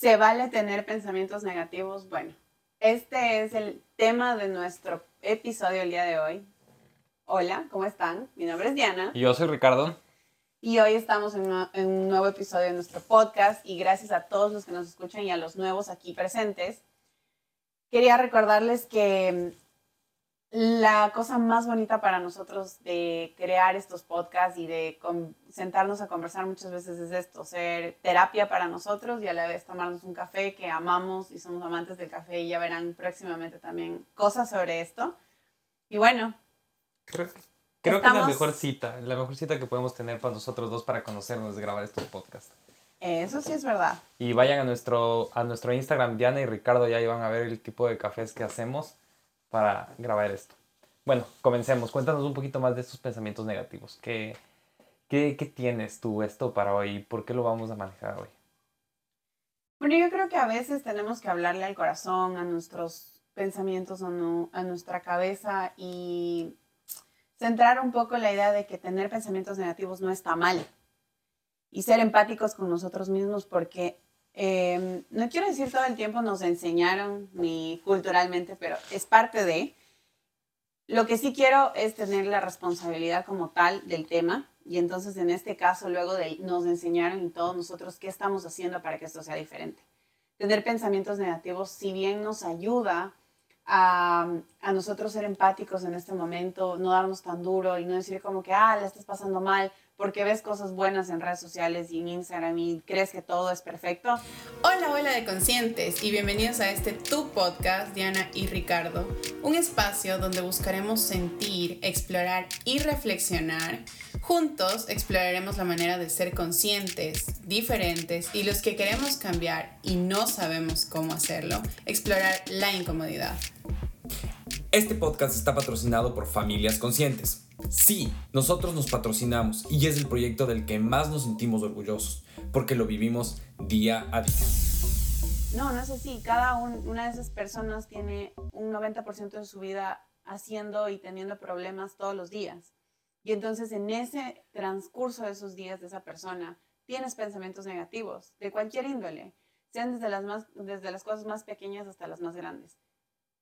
¿Se vale tener pensamientos negativos? Bueno, este es el tema de nuestro episodio el día de hoy. Hola, ¿cómo están? Mi nombre es Diana. Y yo soy Ricardo. Y hoy estamos en, en, un nuevo episodio de nuestro podcast y gracias a todos los que nos escuchan y a los nuevos aquí presentes. Quería recordarles que la cosa más bonita para nosotros de crear estos podcasts y de sentarnos a conversar muchas veces es esto, ser terapia para nosotros y a la vez tomarnos un café que amamos y somos amantes del café y ya verán próximamente también cosas sobre esto. Y bueno. Creo, creo que es la mejor cita, la mejor cita que podemos tener para nosotros dos para conocernos de grabar estos podcasts. Eso sí es verdad. Y vayan a nuestro, a nuestro Instagram, Diana y Ricardo, ya ahí van a ver el tipo de cafés que hacemos para grabar esto. Bueno, comencemos. Cuéntanos un poquito más de estos pensamientos negativos. ¿Qué, qué, tienes tú esto para hoy? ¿Por qué lo vamos a manejar hoy? Bueno, yo creo que a veces tenemos que hablarle al corazón, a nuestros pensamientos, a, a nuestra cabeza y centrar un poco la idea de que tener pensamientos negativos no está mal y ser empáticos con nosotros mismos porque Em, no quiero decir todo el tiempo nos enseñaron ni culturalmente, pero es parte de. Lo que sí quiero es tener la responsabilidad como tal del tema y entonces en este caso luego de nos enseñaron y todos nosotros qué estamos haciendo para que esto sea diferente. Tener pensamientos negativos, si bien nos ayuda a, a, nosotros ser empáticos en este momento, no darnos tan duro y no decir como que, ah, la estás pasando mal, porque ves cosas buenas en redes sociales y en Instagram y crees que todo es perfecto. Hola, hola de conscientes y bienvenidos a este Tu Podcast, Diana y Ricardo, un espacio donde buscaremos sentir, explorar y reflexionar. Juntos exploraremos la manera de ser conscientes, diferentes y los que queremos cambiar y no sabemos cómo hacerlo, explorar la incomodidad. Este podcast está patrocinado por Familias Conscientes Sí, nosotros nos patrocinamos y es el proyecto del que más nos sentimos orgullosos, porque lo vivimos día a día. No, no es así. Cada una de esas personas tiene un 90% de su vida haciendo y teniendo problemas todos los días. Y entonces en ese transcurso de esos días de esa persona, tienes pensamientos negativos de cualquier índole, sean desde las, más, desde las cosas más pequeñas hasta las más grandes.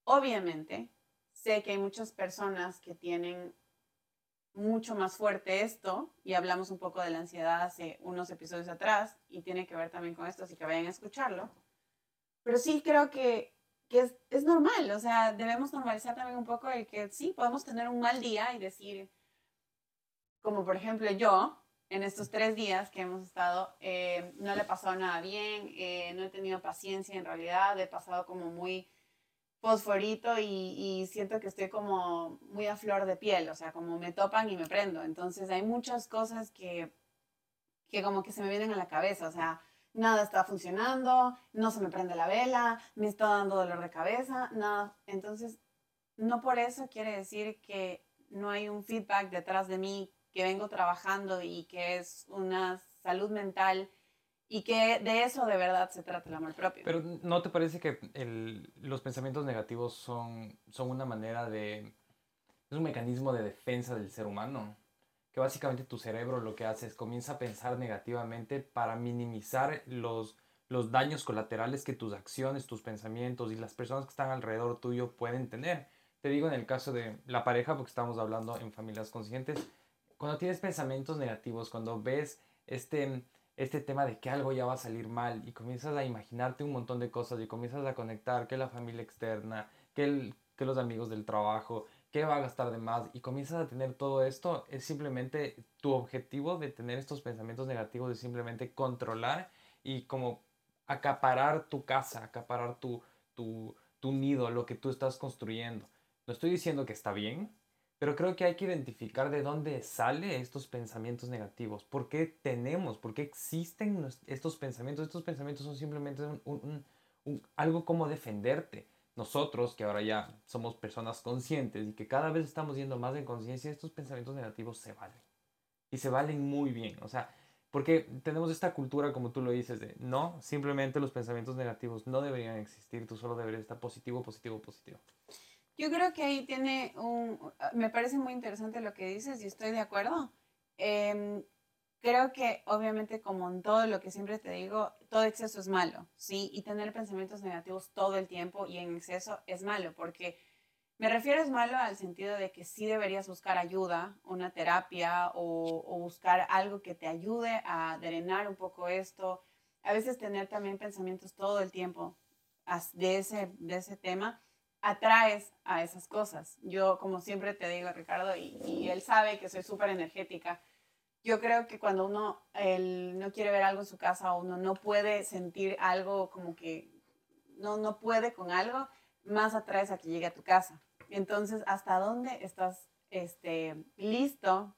Obviamente, sé que hay muchas personas que tienen mucho más fuerte esto y hablamos un poco de la ansiedad hace unos episodios atrás y tiene que ver también con esto, así que vayan a escucharlo. Pero sí creo que, que es, normal, o sea, debemos normalizar también un poco el que sí, podemos tener un mal día y decir, como por ejemplo yo, en estos tres días que hemos estado, eh, no le pasó nada bien, eh, no he tenido paciencia en realidad, he pasado como muy fosforito y, siento que estoy como muy a flor de piel, o sea, como me topan y me prendo. Entonces hay muchas cosas que, que como que se me vienen a la cabeza, o sea, nada está funcionando, no se me prende la vela, me está dando dolor de cabeza, nada. Entonces, no por eso quiere decir que no hay un feedback detrás de mí que vengo trabajando y que es una salud mental y que de eso de verdad se trata el amor propio. Pero ¿no te parece que el, los pensamientos negativos son, son una manera de... es un mecanismo de defensa del ser humano? Que básicamente tu cerebro lo que hace es comienza a pensar negativamente para minimizar los, los daños colaterales que tus acciones, tus pensamientos y las personas que están alrededor tuyo pueden tener. Te digo en el caso de la pareja, porque estamos hablando en familias conscientes, cuando tienes pensamientos negativos, cuando ves este este tema de que algo ya va a salir mal y comienzas a imaginarte un montón de cosas y comienzas a conectar que la familia externa, que, el, que los amigos del trabajo, que va a gastar de más y comienzas a tener todo esto, es simplemente tu objetivo de tener estos pensamientos negativos, es simplemente controlar y como acaparar tu casa, acaparar tu, tu, tu nido, lo que tú estás construyendo. No estoy diciendo que está bien, pero creo que hay que identificar de dónde salen estos pensamientos negativos. ¿Por qué tenemos? ¿Por qué existen estos pensamientos? Estos pensamientos son simplemente un, algo como defenderte. Nosotros, que ahora ya somos personas conscientes y que cada vez estamos yendo más en conciencia, estos pensamientos negativos se valen. Y se valen muy bien. O sea, porque tenemos esta cultura, como tú lo dices, de no, simplemente los pensamientos negativos no deberían existir. Tú solo deberías estar positivo, positivo, positivo. Yo creo que ahí tiene un, me parece muy interesante lo que dices y estoy de acuerdo. Em, creo que obviamente como en todo lo que siempre te digo, todo exceso es malo, ¿sí? Y tener pensamientos negativos todo el tiempo y en exceso es malo, porque me refiero es malo al sentido de que sí deberías buscar ayuda, una terapia o, o buscar algo que te ayude a drenar un poco esto. A veces tener también pensamientos todo el tiempo de ese, de ese tema atraes a esas cosas. Yo, como siempre te digo, Ricardo, y, él sabe que soy súper energética, yo creo que cuando uno no quiere ver algo en su casa uno no puede sentir algo como que no, no puede con algo, más atraes a que llegue a tu casa. Entonces, ¿hasta dónde estás este, listo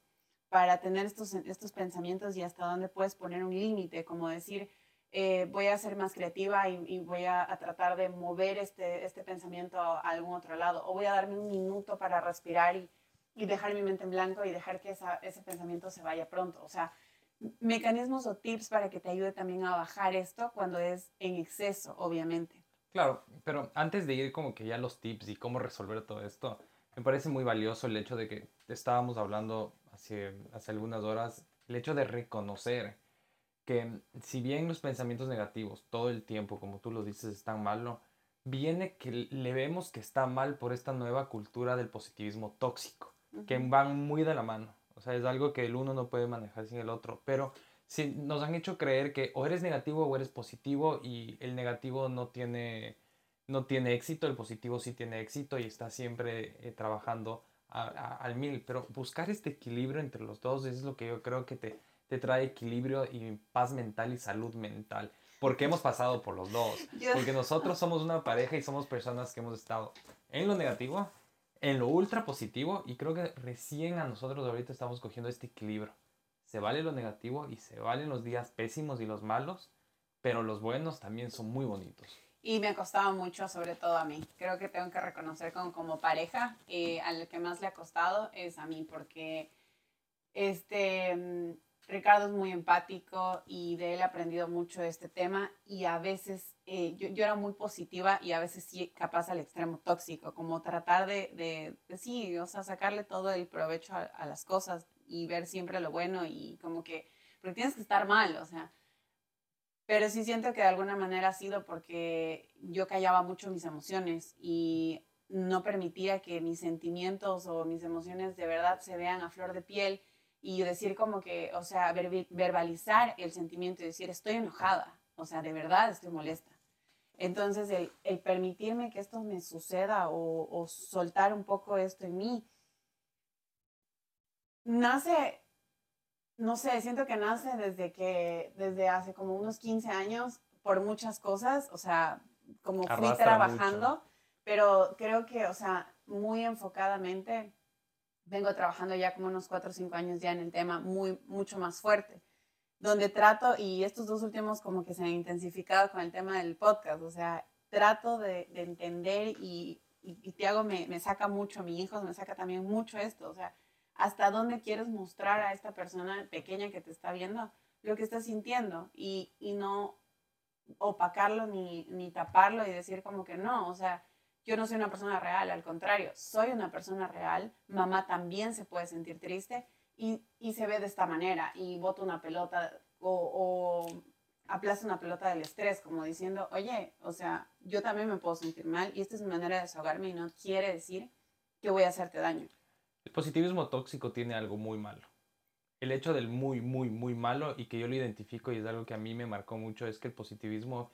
para tener estos, estos pensamientos y hasta dónde puedes poner un límite? Como decir, eh, voy a ser más creativa y, voy a, tratar de mover este, este pensamiento a, algún otro lado. O voy a darme un minuto para respirar y, y dejar mi mente en blanco y dejar que ese pensamiento se vaya pronto. O sea, mecanismos o tips para que te ayude también a bajar esto cuando es en exceso, obviamente. Claro, pero antes de ir como que ya los tips y cómo resolver todo esto, me parece muy valioso el hecho de que estábamos hablando hace, hace algunas horas, el hecho de reconocer que si bien los pensamientos negativos todo el tiempo, como tú lo dices, están malo, viene que le vemos que está mal por esta nueva cultura del positivismo tóxico, que van muy de la mano. O sea, es algo que el uno no puede manejar sin el otro, pero si nos han hecho creer que o eres negativo o eres positivo y el negativo no tiene, no tiene éxito, el positivo sí tiene éxito y está siempre eh, trabajando al mil. Pero buscar este equilibrio entre los dos es lo que yo creo que te, te trae equilibrio y paz mental y salud mental. Porque hemos pasado por los dos. Porque nosotros somos una pareja y somos personas que hemos estado en lo negativo, en lo ultra positivo y creo que recién a nosotros ahorita estamos cogiendo este equilibrio. Se vale lo negativo y se valen los días pésimos y los malos, pero los buenos también son muy bonitos. Y me ha costado mucho, sobre todo a mí. Creo que tengo que reconocer como, como pareja, eh, al que más le ha costado es a mí, porque este, Ricardo es muy empático y de él he aprendido mucho este tema y a veces eh, yo, yo, era muy positiva y a veces sí capaz al extremo tóxico, como tratar de, de, sí, o sea, sacarle todo el provecho a, las cosas y ver siempre lo bueno y como que, porque tienes que estar mal, o sea, pero sí siento que de alguna manera ha sido porque yo callaba mucho mis emociones y no permitía que mis sentimientos o mis emociones de verdad se vean a flor de piel y decir como que, o sea, verbalizar el sentimiento y decir, estoy enojada, o sea, de verdad estoy molesta. Entonces, el, el permitirme que esto me suceda o, o, soltar un poco esto en mí, nace, no sé, siento que nace desde que, desde hace como unos 15 años, por muchas cosas, o sea, como fui trabajando, pero creo que, o sea, muy enfocadamente vengo trabajando ya como unos cuatro o cinco años ya en el tema muy, mucho más fuerte, donde trato, y estos dos últimos como que se han intensificado con el tema del podcast, o sea, trato de, de entender y, y, Tiago me, me, saca mucho, mi hijo me saca también mucho esto, o sea, hasta dónde quieres mostrar a esta persona pequeña que te está viendo lo que estás sintiendo y, y no opacarlo ni, ni taparlo y decir como que no, o sea, yo no soy una persona real, al contrario, soy una persona real, mamá también se puede sentir triste y, y se ve de esta manera y bota una pelota o, o aplaza una pelota del estrés, como diciendo, oye, o sea, yo también me puedo sentir mal y esta es mi manera de desahogarme y no quiere decir que voy a hacerte daño. El positivismo tóxico tiene algo muy malo. El hecho del muy, muy, muy malo y que yo lo identifico y es algo que a mí me marcó mucho es que el positivismo,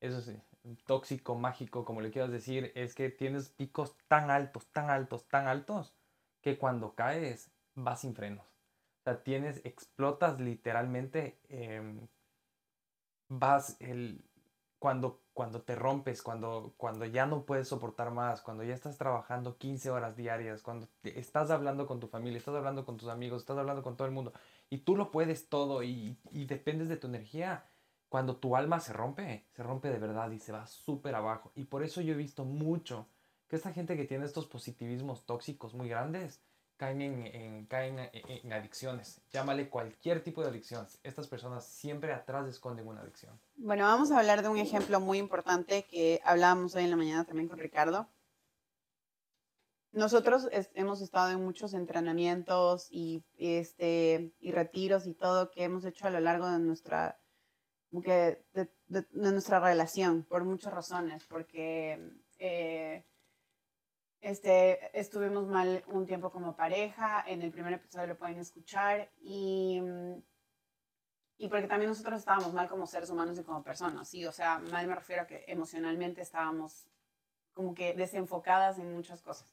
eso sí, tóxico, mágico, como le quieras decir, es que tienes picos tan altos, tan altos, tan altos, que cuando caes vas sin frenos. O sea, tienes, explotas literalmente, em, vas el, cuando, cuando te rompes, cuando, cuando ya no puedes soportar más, cuando ya estás trabajando 15 horas diarias, cuando estás hablando con tu familia, estás hablando con tus amigos, estás hablando con todo el mundo, y tú lo puedes todo y dependes de tu energía, cuando tu alma se rompe, se rompe de verdad y se va súper abajo. Y por eso yo he visto mucho que esta gente que tiene estos positivismos tóxicos muy grandes, caen en, caen en, adicciones. Llámale cualquier tipo de adicción. Estas personas siempre atrás esconden una adicción. Bueno, vamos a hablar de un ejemplo muy importante que hablábamos hoy en la mañana también con Ricardo. nosotros hemos estado en muchos entrenamientos y, este, y retiros y todo que hemos hecho a lo largo de nuestra, que de, de- de nuestra relación, por muchas razones, porque eh, este, estuvimos mal un tiempo como pareja, en el primer episodio lo pueden escuchar, y, y porque también nosotros estábamos mal como seres humanos y como personas, sí, o sea, mal me refiero a que emocionalmente estábamos como que desenfocadas en muchas cosas.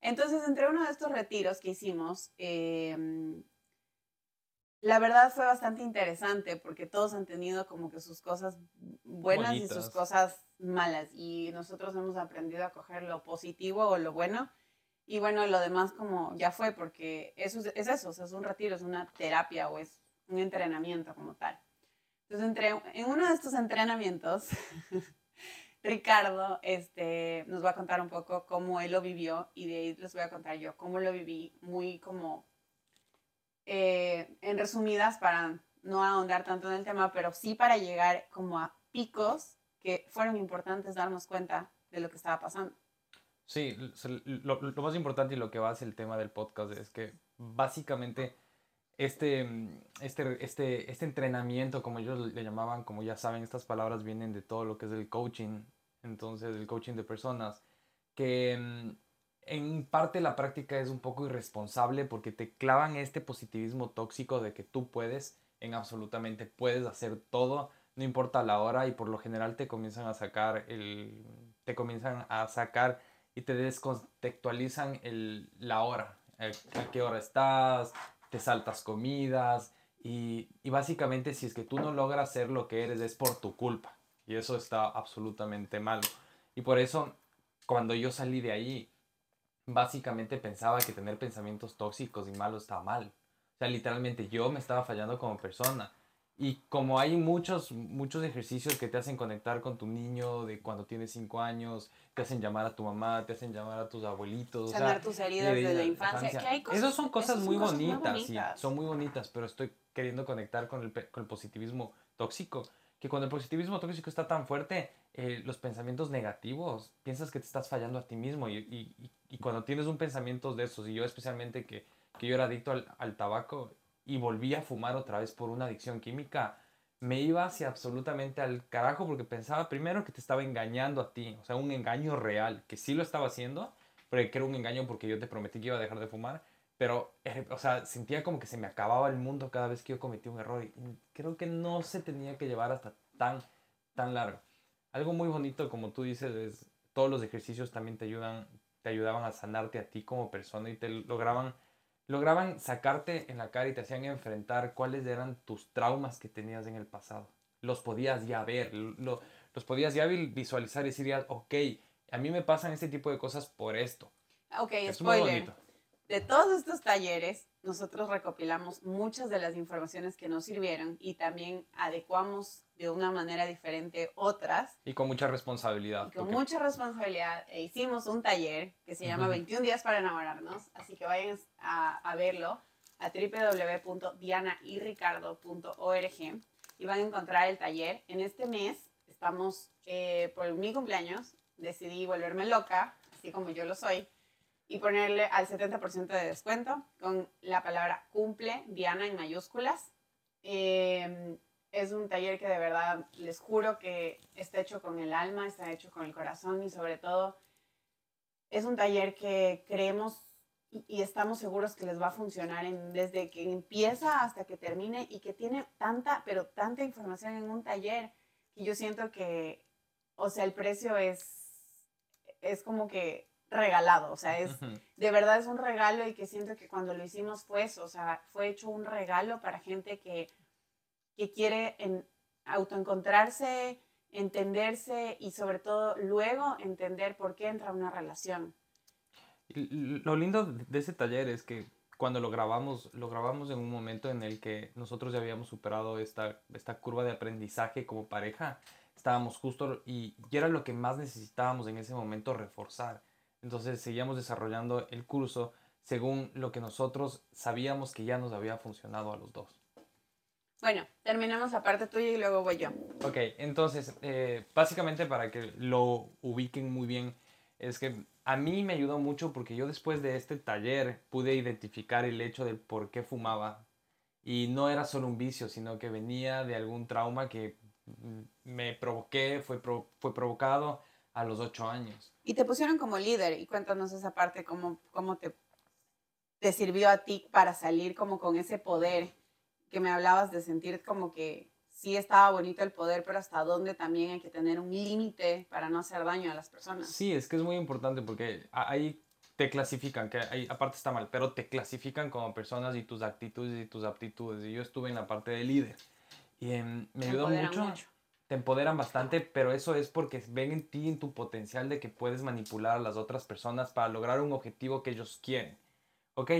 Entonces, entre uno de estos retiros que hicimos, eh, la verdad fue bastante interesante porque todos han tenido como que sus cosas buenas y sus cosas malas y nosotros hemos aprendido a coger lo positivo o lo bueno y bueno, lo demás como ya fue porque eso es, es eso, o sea, es un retiro, es una terapia o es un entrenamiento como tal. Entonces, entre, en uno de estos entrenamientos, Ricardo este, nos va a contar un poco cómo él lo vivió y de ahí les voy a contar yo cómo lo viví, muy como eh, en resumidas para no ahondar tanto en el tema, pero sí para llegar como a picos que fueron importantes darnos cuenta de lo que estaba pasando. Sí, lo, lo más importante y lo que va el tema del podcast es que básicamente este, este, este, este entrenamiento, como ellos le llamaban, como ya saben, estas palabras vienen de todo lo que es el coaching, entonces el coaching de personas, que mm, en parte la práctica es un poco irresponsable porque te clavan este positivismo tóxico de que tú puedes, en absolutamente puedes hacer todo, no importa la hora y por lo general te comienzan a sacar el, te comienzan a sacar y te descontextualizan el, la hora, a, a qué hora estás, te saltas comidas y, y básicamente si es que tú no logras ser lo que eres es por tu culpa y eso está absolutamente malo. Y por eso cuando yo salí de ahí, básicamente pensaba que tener pensamientos tóxicos y malos estaba mal. O sea, literalmente yo me estaba fallando como persona. Y como hay muchos, muchos ejercicios que te hacen conectar con tu niño de cuando tienes 5 años, te hacen llamar a tu mamá, te hacen llamar a tus abuelitos. o sea, Sanar tus heridas de la infancia. que hay cosas- Esas son cosas, son muy, cosas muy bonitas, sí, bonitas. son muy bonitas, pero estoy queriendo conectar con el, con el positivismo tóxico. Que cuando el positivismo tóxico está tan fuerte, eh, los pensamientos negativos, piensas que te estás fallando a ti mismo. Y, y- y- cuando tienes un pensamiento de esos, y yo especialmente que, que yo era adicto al, al tabaco y volví a fumar otra vez por una adicción química, me iba hacia absolutamente al carajo porque pensaba primero que te estaba engañando a ti, o sea, un engaño real, que sí lo estaba haciendo, pero que era un engaño porque yo te prometí que iba a dejar de fumar, pero, eh, o sea, sentía como que se me acababa el mundo cada vez que yo cometía un error y creo que no se tenía que llevar hasta tan, tan largo. Algo muy bonito, como tú dices, es todos los ejercicios también te ayudan, te ayudaban a sanarte a ti como persona y te lograban lograban sacarte en la cara y te hacían enfrentar cuáles eran tus traumas que tenías en el pasado. Los podías ya ver, lo- los podías ya vi- visualizar y decir, ok, a mí me pasan este tipo de cosas por esto. Ok, Es muy bonito. De todos estos talleres, nosotros recopilamos muchas de las informaciones que nos sirvieron y también adecuamos de una manera diferente otras Y con mucha responsabilidad. y con porque- mucha responsabilidad e hicimos un taller que se llama Ujú. 21 días para enamorarnos, así que vayan a, a verlo a www.dianayrricardo.org y van a encontrar el taller. En este mes estamos, eh, por mi cumpleaños, decidí volverme loca, así como yo lo soy, y ponerle al 70% de descuento con la palabra cumple, Diana en mayúsculas. Eh, es un taller que de verdad les juro que está hecho con el alma, está hecho con el corazón y sobre todo es un taller que creemos y, estamos seguros que les va a funcionar desde que empieza hasta que termine y que tiene tanta, pero tanta información en un taller que yo siento que, o sea, el precio es, es como que regalado, o sea, es, Ujú. de verdad es un regalo y que siento que cuando lo hicimos fue eso, o sea, fue hecho un regalo para gente que, que quiere en, autoencontrarse, entenderse y sobre todo luego entender por qué entra una relación. Lo lindo de ese taller es que cuando lo grabamos, lo grabamos en un momento en el que nosotros ya habíamos superado esta, esta curva de aprendizaje como pareja. Estábamos justo y, y era lo que más necesitábamos en ese momento reforzar. Entonces seguíamos desarrollando el curso según lo que nosotros sabíamos que ya nos había funcionado a los dos. Bueno, terminamos la parte tuya y luego voy yo. Ok, entonces, eh, básicamente para que lo ubiquen muy bien, es que a mí me ayudó mucho porque yo después de este taller pude identificar el hecho del por qué fumaba. Y no era solo un vicio, sino que venía de algún trauma que mm, me provoqué, fue, fue provocado a los ocho años. Y te pusieron como líder, y cuéntanos esa parte, cómo, cómo te, te sirvió a ti para salir como con ese poder que me hablabas de sentir como que sí estaba bonito el poder, pero hasta dónde también hay que tener un límite para no hacer daño a las personas. Sí, es que es muy importante porque ahí te clasifican, que ahí aparte está mal, pero te clasifican como personas y tus actitudes y tus aptitudes. Y yo estuve en la parte de líder y em, me ayudó mucho, mucho. Te empoderan bastante, pero eso es porque ven en ti, en tu potencial de que puedes manipular a las otras personas para lograr un objetivo que ellos quieren. ¿Ok?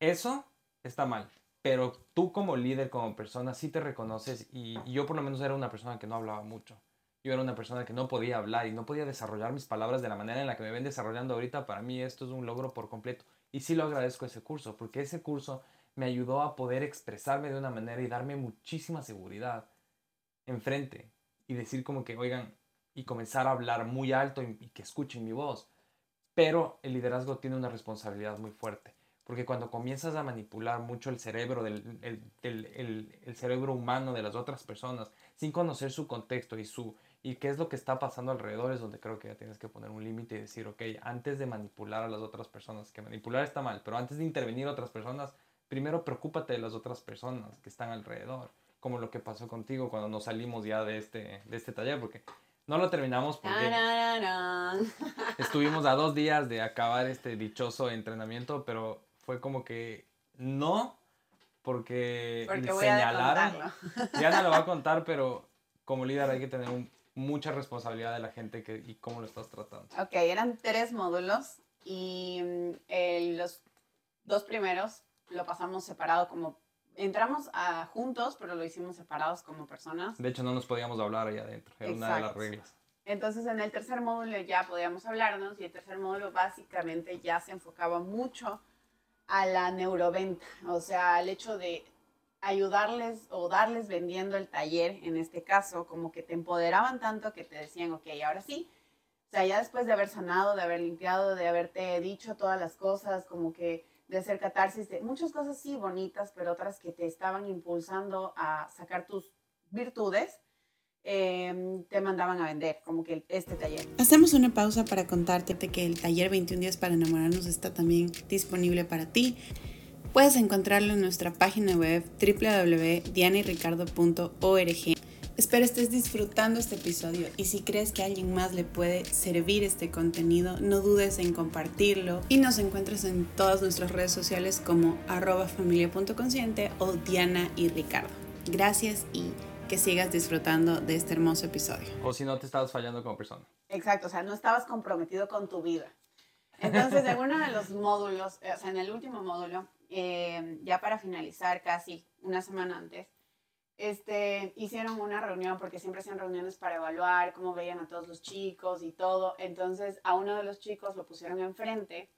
Eso está mal pero tú como líder, como persona, sí te reconoces y, yo por lo menos era una persona que no hablaba mucho. Yo era una persona que no podía hablar y no podía desarrollar mis palabras de la manera en la que me ven desarrollando ahorita. Para mí esto es un logro por completo. Y sí lo agradezco ese curso, porque ese curso me ayudó a poder expresarme de una manera y darme muchísima seguridad enfrente y decir como que, oigan, y comenzar a hablar muy alto y, que escuchen mi voz. Pero el liderazgo tiene una responsabilidad muy fuerte porque cuando comienzas a manipular mucho el cerebro, del, el, el, el, cerebro humano de las otras personas, sin conocer su contexto y, su, y qué es lo que está pasando alrededor, es donde creo que ya tienes que poner un límite y decir, ok, antes de manipular a las otras personas, que manipular está mal, pero antes de intervenir a otras personas, primero preocúpate de las otras personas que están alrededor, como lo que pasó contigo cuando nos salimos ya de este, de este taller, porque no lo terminamos porque estuvimos a dos días de acabar este dichoso entrenamiento, pero fue como que no, porque, porque señalaron. Ya no lo va a contar, pero como líder hay que tener mucha responsabilidad de la gente que, y cómo lo estás tratando. Ok, eran tres módulos y mm, los dos primeros lo pasamos separado como... Entramos a, juntos, pero lo hicimos separados como personas. De hecho, no nos podíamos hablar ahí adentro, era una de las reglas. Entonces, en el tercer módulo ya podíamos hablarnos y el tercer módulo básicamente ya se enfocaba mucho a la neuroventa, o sea, al hecho de ayudarles o darles vendiendo el taller, en este caso, como que te empoderaban tanto que te decían, ok, ahora sí, o sea, ya después de haber sanado, de haber limpiado, de haberte dicho todas las cosas, como que de hacer catarsis, de muchas cosas sí bonitas, pero otras que te estaban impulsando a sacar tus virtudes, Em, te mandaban a vender, como que este taller. Hacemos una pausa para contarte que el taller 21 días para enamorarnos está también disponible para ti. Puedes encontrarlo en nuestra página web www.dianayricardo.org. Espero estés disfrutando este episodio y si crees que a alguien más le puede servir este contenido, no dudes en compartirlo y nos encuentras en todas nuestras redes sociales como arroba familia.consciente o Diana y Ricardo. Gracias y que sigas disfrutando de este hermoso episodio. O si no te estabas fallando como persona. Exacto, o sea, no estabas comprometido con tu vida. Entonces, en uno de los módulos, o sea, en el último módulo, eh, ya para finalizar casi una semana antes, este, hicieron una reunión, porque siempre hacían reuniones para evaluar cómo veían a todos los chicos y todo. Entonces, a uno de los chicos lo pusieron enfrente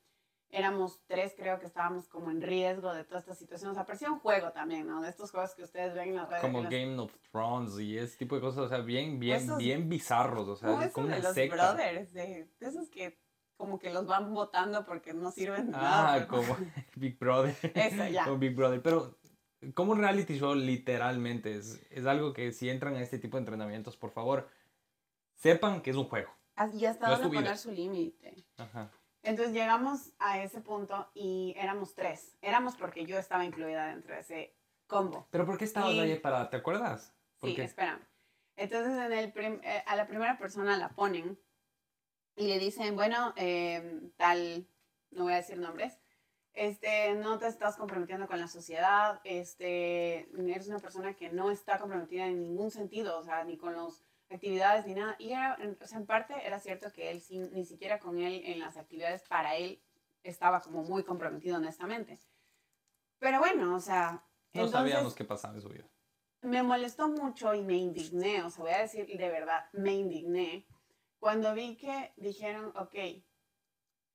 éramos tres, creo que estábamos como en riesgo de toda esta situación. O sea, parecía un juego también, ¿no? De estos juegos que ustedes ven en las redes. Como Game of Thrones y ese tipo de cosas, o sea, bien, bien, bien bizarros, o sea, es como una de los brothers, de, esos que como que los van votando porque no sirven ah, nada. Ah, como Big Brother. Eso, ya. Como Big Brother, pero como un reality show literalmente es, es algo que si entran a este tipo de entrenamientos, por favor, sepan que es un juego. Y hasta dónde poner su límite. Ajá. Entonces llegamos a ese punto y éramos tres. Éramos porque yo estaba incluida dentro de ese combo. ¿Pero por qué estabas ahí para, te acuerdas? Sí, espera. Entonces en el eh, a la primera persona la ponen y le dicen, bueno, em, tal, no voy a decir nombres, este, no te estás comprometiendo con la sociedad, este, eres una persona que no está comprometida en ningún sentido, o sea, ni con los actividades ni nada. Y era, o sea, en parte era cierto que él ni siquiera con él en las actividades para él estaba como muy comprometido honestamente. Pero bueno, o sea... No sabíamos qué pasaba en su vida. Me molestó mucho y me indigné, o sea, voy a decir de verdad, me indigné cuando vi que dijeron, ok,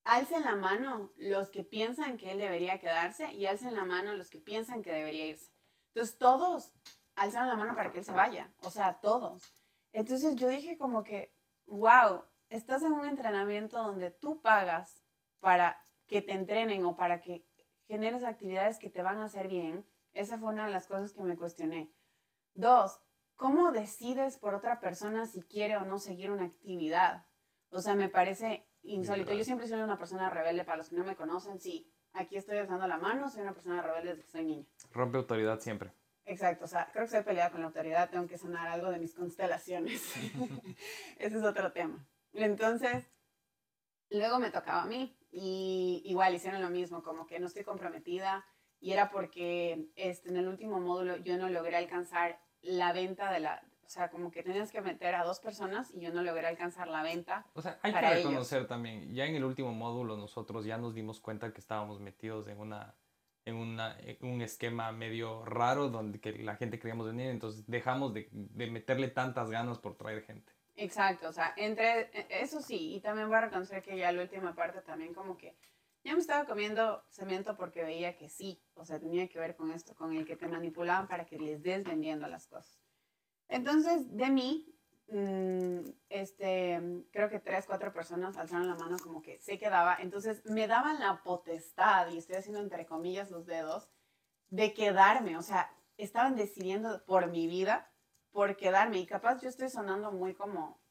alcen la mano los que piensan que él debería quedarse y alcen la mano los que piensan que debería irse. Entonces todos alzan la mano para que él se vaya, o sea, todos. Entonces yo dije como que, wow, estás en un entrenamiento donde tú pagas para que te entrenen o para que generes actividades que te van a hacer bien, esa fue una de las cosas que me cuestioné. Dos, ¿cómo decides por otra persona si quiere o no seguir una actividad? O sea, me parece insólito. Yo siempre soy una persona rebelde, para los que no me conocen, sí, aquí estoy usando la mano, soy una persona rebelde desde que soy niña. Rompe autoridad siempre. Exacto, o sea, creo que estoy peleada con la autoridad, tengo que sanar algo de mis constelaciones. Ese es otro tema. Entonces, luego me tocaba a mí y igual hicieron lo mismo, como que no estoy comprometida y era porque este, en el último módulo yo no logré alcanzar la venta de la, sea, como que tenías que meter a dos personas y yo no logré alcanzar la venta. O sea, hay que reconocer también, ya en el último módulo nosotros ya nos dimos cuenta que estábamos metidos en una en, una, un esquema medio raro donde que la gente queríamos venir, entonces dejamos de, de, meterle tantas ganas por traer gente. Exacto, o sea, entre e, eso sí, y también voy a reconocer que ya la última parte también como que ya me estaba comiendo cemento porque veía que sí, o sea, tenía que ver con esto, con el que te manipulaban para que les des vendiendo las cosas. Entonces, de mí, Mm, este, creo que tres, cuatro personas alzaron la mano como que se quedaba. Entonces me daban la potestad, y estoy haciendo entre comillas los dedos, de quedarme. O sea, estaban decidiendo por mi vida, por quedarme. Y capaz yo estoy sonando muy como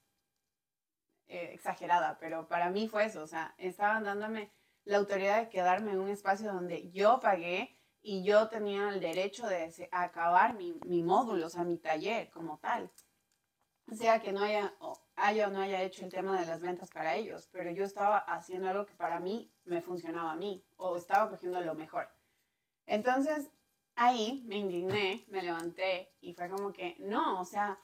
eh, exagerada, pero para mí fue eso. O sea, estaban dándome la autoridad de quedarme en un espacio donde yo pagué y yo tenía el derecho de acabar mi, mi módulo, o sea, mi taller como tal sea que no haya, haya o no haya hecho el tema de las ventas para ellos, pero yo estaba haciendo algo que para mí me funcionaba a mí o estaba cogiendo lo mejor. Entonces, ahí me indigné, me levanté y fue como que, no, o sea,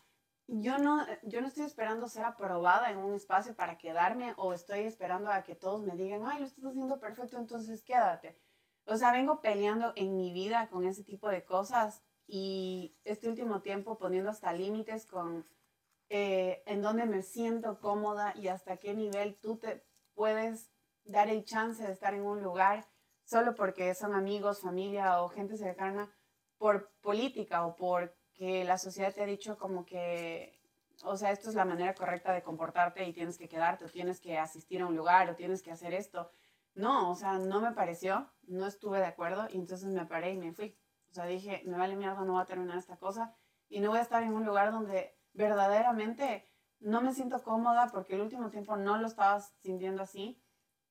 yo no, yo no estoy esperando ser aprobada en un espacio para quedarme o estoy esperando a que todos me digan, ay, lo estás haciendo perfecto, entonces quédate. O sea, vengo peleando en mi vida con ese tipo de cosas y este último tiempo poniendo hasta límites con eh, en dónde me siento cómoda y hasta qué nivel tú te puedes dar el chance de estar en un lugar solo porque son amigos, familia o gente cercana por política o porque la sociedad te ha dicho como que, o sea, esto es la manera correcta de comportarte y tienes que quedarte o tienes que asistir a un lugar o tienes que hacer esto. No, o sea, no me pareció, no estuve de acuerdo y entonces me paré y me fui. O sea, dije, me vale mierda, no voy a terminar esta cosa y no voy a estar en un lugar donde verdaderamente no me siento cómoda porque el último tiempo no lo estaba sintiendo así.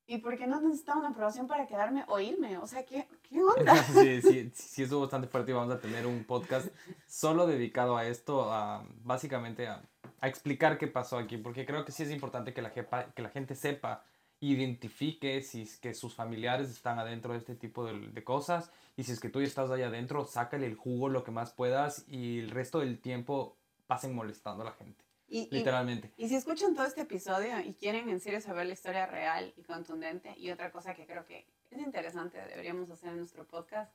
Y porque no necesitaba una aprobación para quedarme o irme. O sea, ¿qué, qué onda? Sí, sí, sí, es bastante fuerte y vamos a tener un podcast solo dedicado a esto, a, básicamente a, a, explicar qué pasó aquí, porque creo que sí es importante que la, que la gente sepa, identifique si es que sus familiares están adentro de este tipo de, de cosas y si es que tú estás ahí adentro, sácale el jugo lo que más puedas y el resto del tiempo pasen molestando a la gente. literalmente. Y, si escuchan todo este episodio y quieren en serio saber la historia real y contundente, y otra cosa que creo que es interesante, deberíamos hacer en nuestro podcast,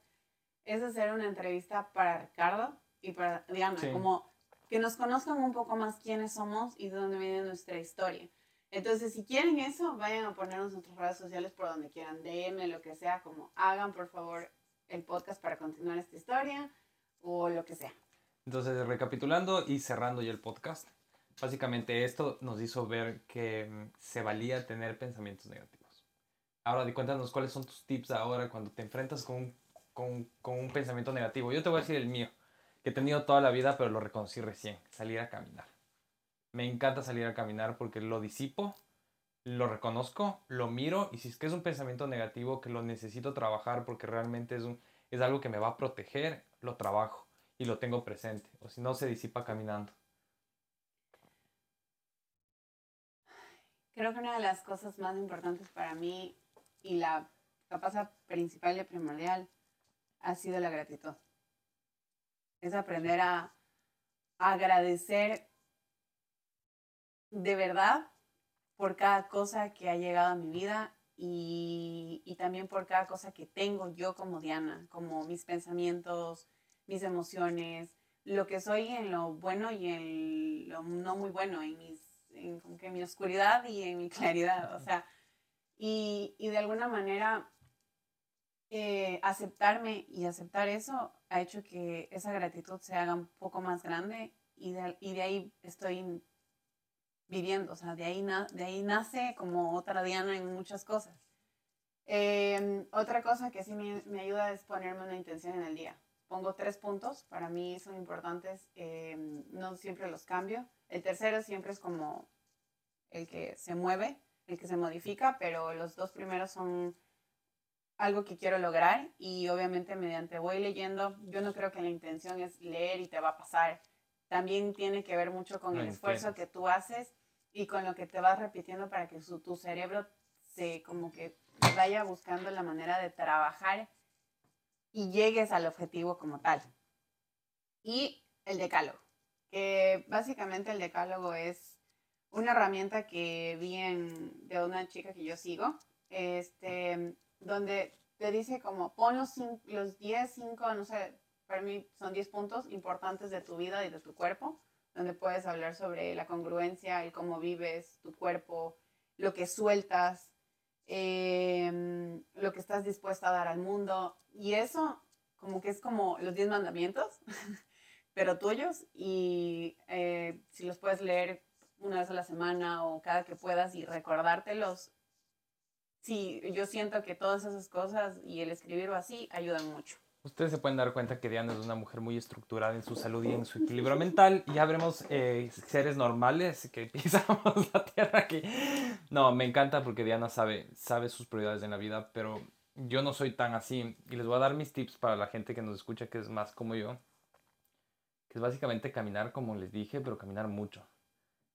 es hacer una entrevista para Ricardo y para Diana, como que nos conozcan un poco más quiénes somos y de dónde viene nuestra historia. Entonces, si quieren eso, vayan a ponernos en nuestras redes sociales por donde quieran, DM, lo que sea, como hagan por favor el podcast para continuar esta historia o lo que sea. Entonces, recapitulando y cerrando ya el podcast, básicamente esto nos hizo ver que mm, se valía tener pensamientos negativos. Ahora, cuéntanos cuáles son tus tips ahora cuando te enfrentas con, con, con un pensamiento negativo. Yo te voy a decir el mío, que he tenido toda la vida, pero lo reconocí recién, salir a caminar. Me encanta salir a caminar porque lo disipo, lo reconozco, lo miro y si es que es un pensamiento negativo que lo necesito trabajar porque realmente es, un, es algo que me va a proteger, lo trabajo y lo tengo presente, o si no se disipa caminando. Creo que una de las cosas más importantes para mí y la capaz principal y primordial ha sido la gratitud. Es aprender a, agradecer de verdad por cada cosa que ha llegado a mi vida y, también por cada cosa que tengo yo como Diana, como mis pensamientos, mis emociones, lo que soy en lo bueno y en lo no muy bueno, en, mi oscuridad y en mi claridad. O sea, y, de alguna manera eh, aceptarme y aceptar eso ha hecho que esa gratitud se haga un poco más grande y de, y de ahí estoy viviendo, o sea, de ahí, de ahí nace como otra Diana en muchas cosas. Em, otra cosa que sí me, me, ayuda es ponerme una intención en el día. Pongo tres puntos, para mí son importantes, em, no siempre los cambio. El tercero siempre es como el que se mueve, el que se modifica, pero los dos primeros son algo que quiero lograr y obviamente mediante voy leyendo, yo no creo que la intención es leer y te va a pasar. También tiene que ver mucho con el esfuerzo que tú haces y con lo que te vas repitiendo para que tu cerebro se como que vaya buscando la manera de trabajar y llegues al objetivo como tal. Y el decálogo, que básicamente el decálogo es una herramienta que vi en, de una chica que yo sigo, este, donde te dice como pon los, los 10, 5, no sé, para mí son 10 puntos importantes de tu vida y de tu cuerpo, donde puedes hablar sobre la congruencia, el cómo vives tu cuerpo, lo que sueltas, em, lo que estás dispuesta a dar al mundo. Y eso como que es como los 10 mandamientos, pero tuyos. Y eh, si los puedes leer una vez a la semana o cada que puedas y recordártelos, sí, yo siento que todas esas cosas y el escribirlo así ayudan mucho. Ustedes se pueden dar cuenta que Diana es una mujer muy estructurada en su salud y en su equilibrio mental. Y ya veremos eh, seres normales que pisamos la tierra aquí. No, me encanta porque Diana sabe, sabe sus prioridades en la vida, pero yo no soy tan así. Y les voy a dar mis tips para la gente que nos escucha, que es más como yo. Que es básicamente caminar, como les dije, pero caminar mucho.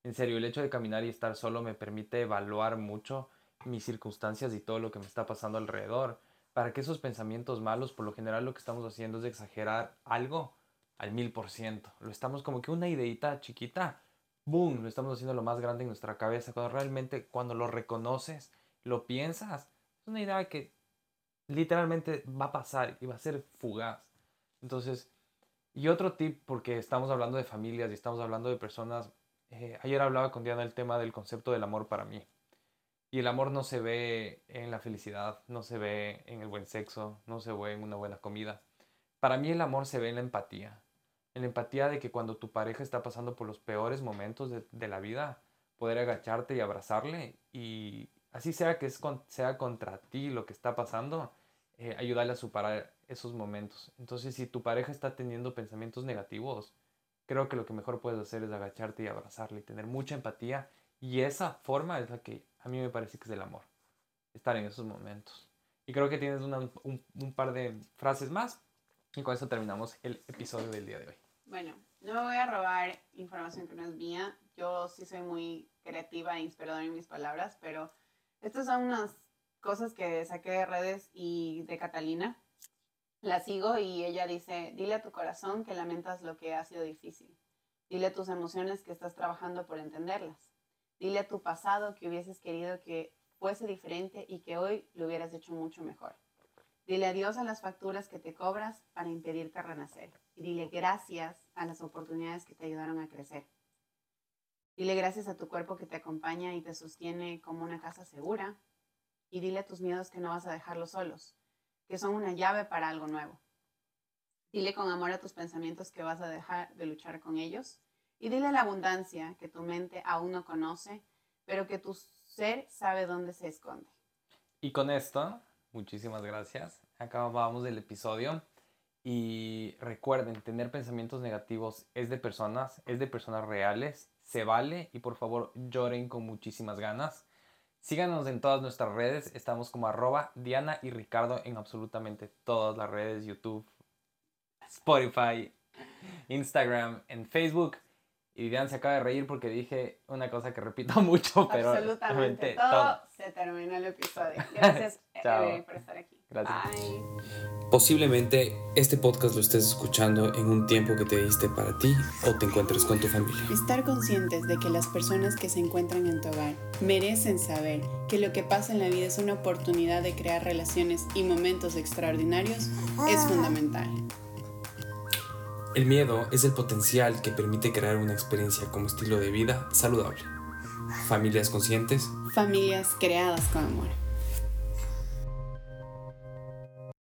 En serio, el hecho de caminar y estar solo me permite evaluar mucho mis circunstancias y todo lo que me está pasando alrededor, para que esos pensamientos malos, por lo general lo que estamos haciendo es exagerar algo al mil por ciento. Lo estamos como que una ideita chiquita, boom, lo estamos haciendo lo más grande en nuestra cabeza, cuando realmente cuando lo reconoces, lo piensas, es una idea que literalmente va a pasar y va a ser fugaz. Entonces, y otro tip, porque estamos hablando de familias y estamos hablando de personas, eh, ayer hablaba con Diana el tema del concepto del amor para mí. Y el amor no se ve en la felicidad, no se ve en el buen sexo, no se ve en una buena comida. Para mí el amor se ve en la empatía. En la empatía de que cuando tu pareja está pasando por los peores momentos de, la vida, poder agacharte y abrazarle y así sea que es sea contra ti lo que está pasando, eh, ayudarle a superar esos momentos. Entonces, si tu pareja está teniendo pensamientos negativos, creo que lo que mejor puedes hacer es agacharte y abrazarle y tener mucha empatía. Y esa forma es la que a mí me parece que es el amor, estar en esos momentos. Y creo que tienes un, par de frases más y con eso terminamos el episodio del día de hoy. Bueno, no me voy a robar información que no es mía. Yo sí soy muy creativa e inspiradora en mis palabras, pero estas son unas cosas que saqué de redes y de Catalina. La sigo y ella dice, dile a tu corazón que lamentas lo que ha sido difícil. Dile a tus emociones que estás trabajando por entenderlas. Dile a tu pasado que hubieses querido que fuese diferente y que hoy lo hubieras hecho mucho mejor. Dile adiós a las facturas que te cobras para impedirte renacer. Y dile gracias a las oportunidades que te ayudaron a crecer. Dile gracias a tu cuerpo que te acompaña y te sostiene como una casa segura. Y dile a tus miedos que no vas a dejarlos solos, que son una llave para algo nuevo. Dile con amor a tus pensamientos que vas a dejar de luchar con ellos y dile la abundancia que tu mente aún no conoce, pero que tu ser sabe dónde se esconde. Y con esto, muchísimas gracias. Acabamos el episodio. Y recuerden, tener pensamientos negativos es de personas, es de personas reales, se vale y por favor lloren con muchísimas ganas. Síganos en todas nuestras redes, estamos como arroba Diana y Ricardo en absolutamente todas las redes, YouTube, Spotify, Instagram, en Facebook. Y Diana se acaba de reír porque dije una cosa que repito mucho, pero... Absolutamente todo, se terminó el episodio. Gracias eh, por estar aquí. Gracias. Posiblemente este podcast lo estés escuchando en un tiempo que te diste para ti o te encuentres con tu familia. Estar conscientes de que las personas que se encuentran en tu hogar merecen saber que lo que pasa en la vida es una oportunidad de crear relaciones y momentos extraordinarios es fundamental. El miedo es el potencial que permite crear una experiencia como estilo de vida saludable. Familias conscientes. Familias creadas con amor.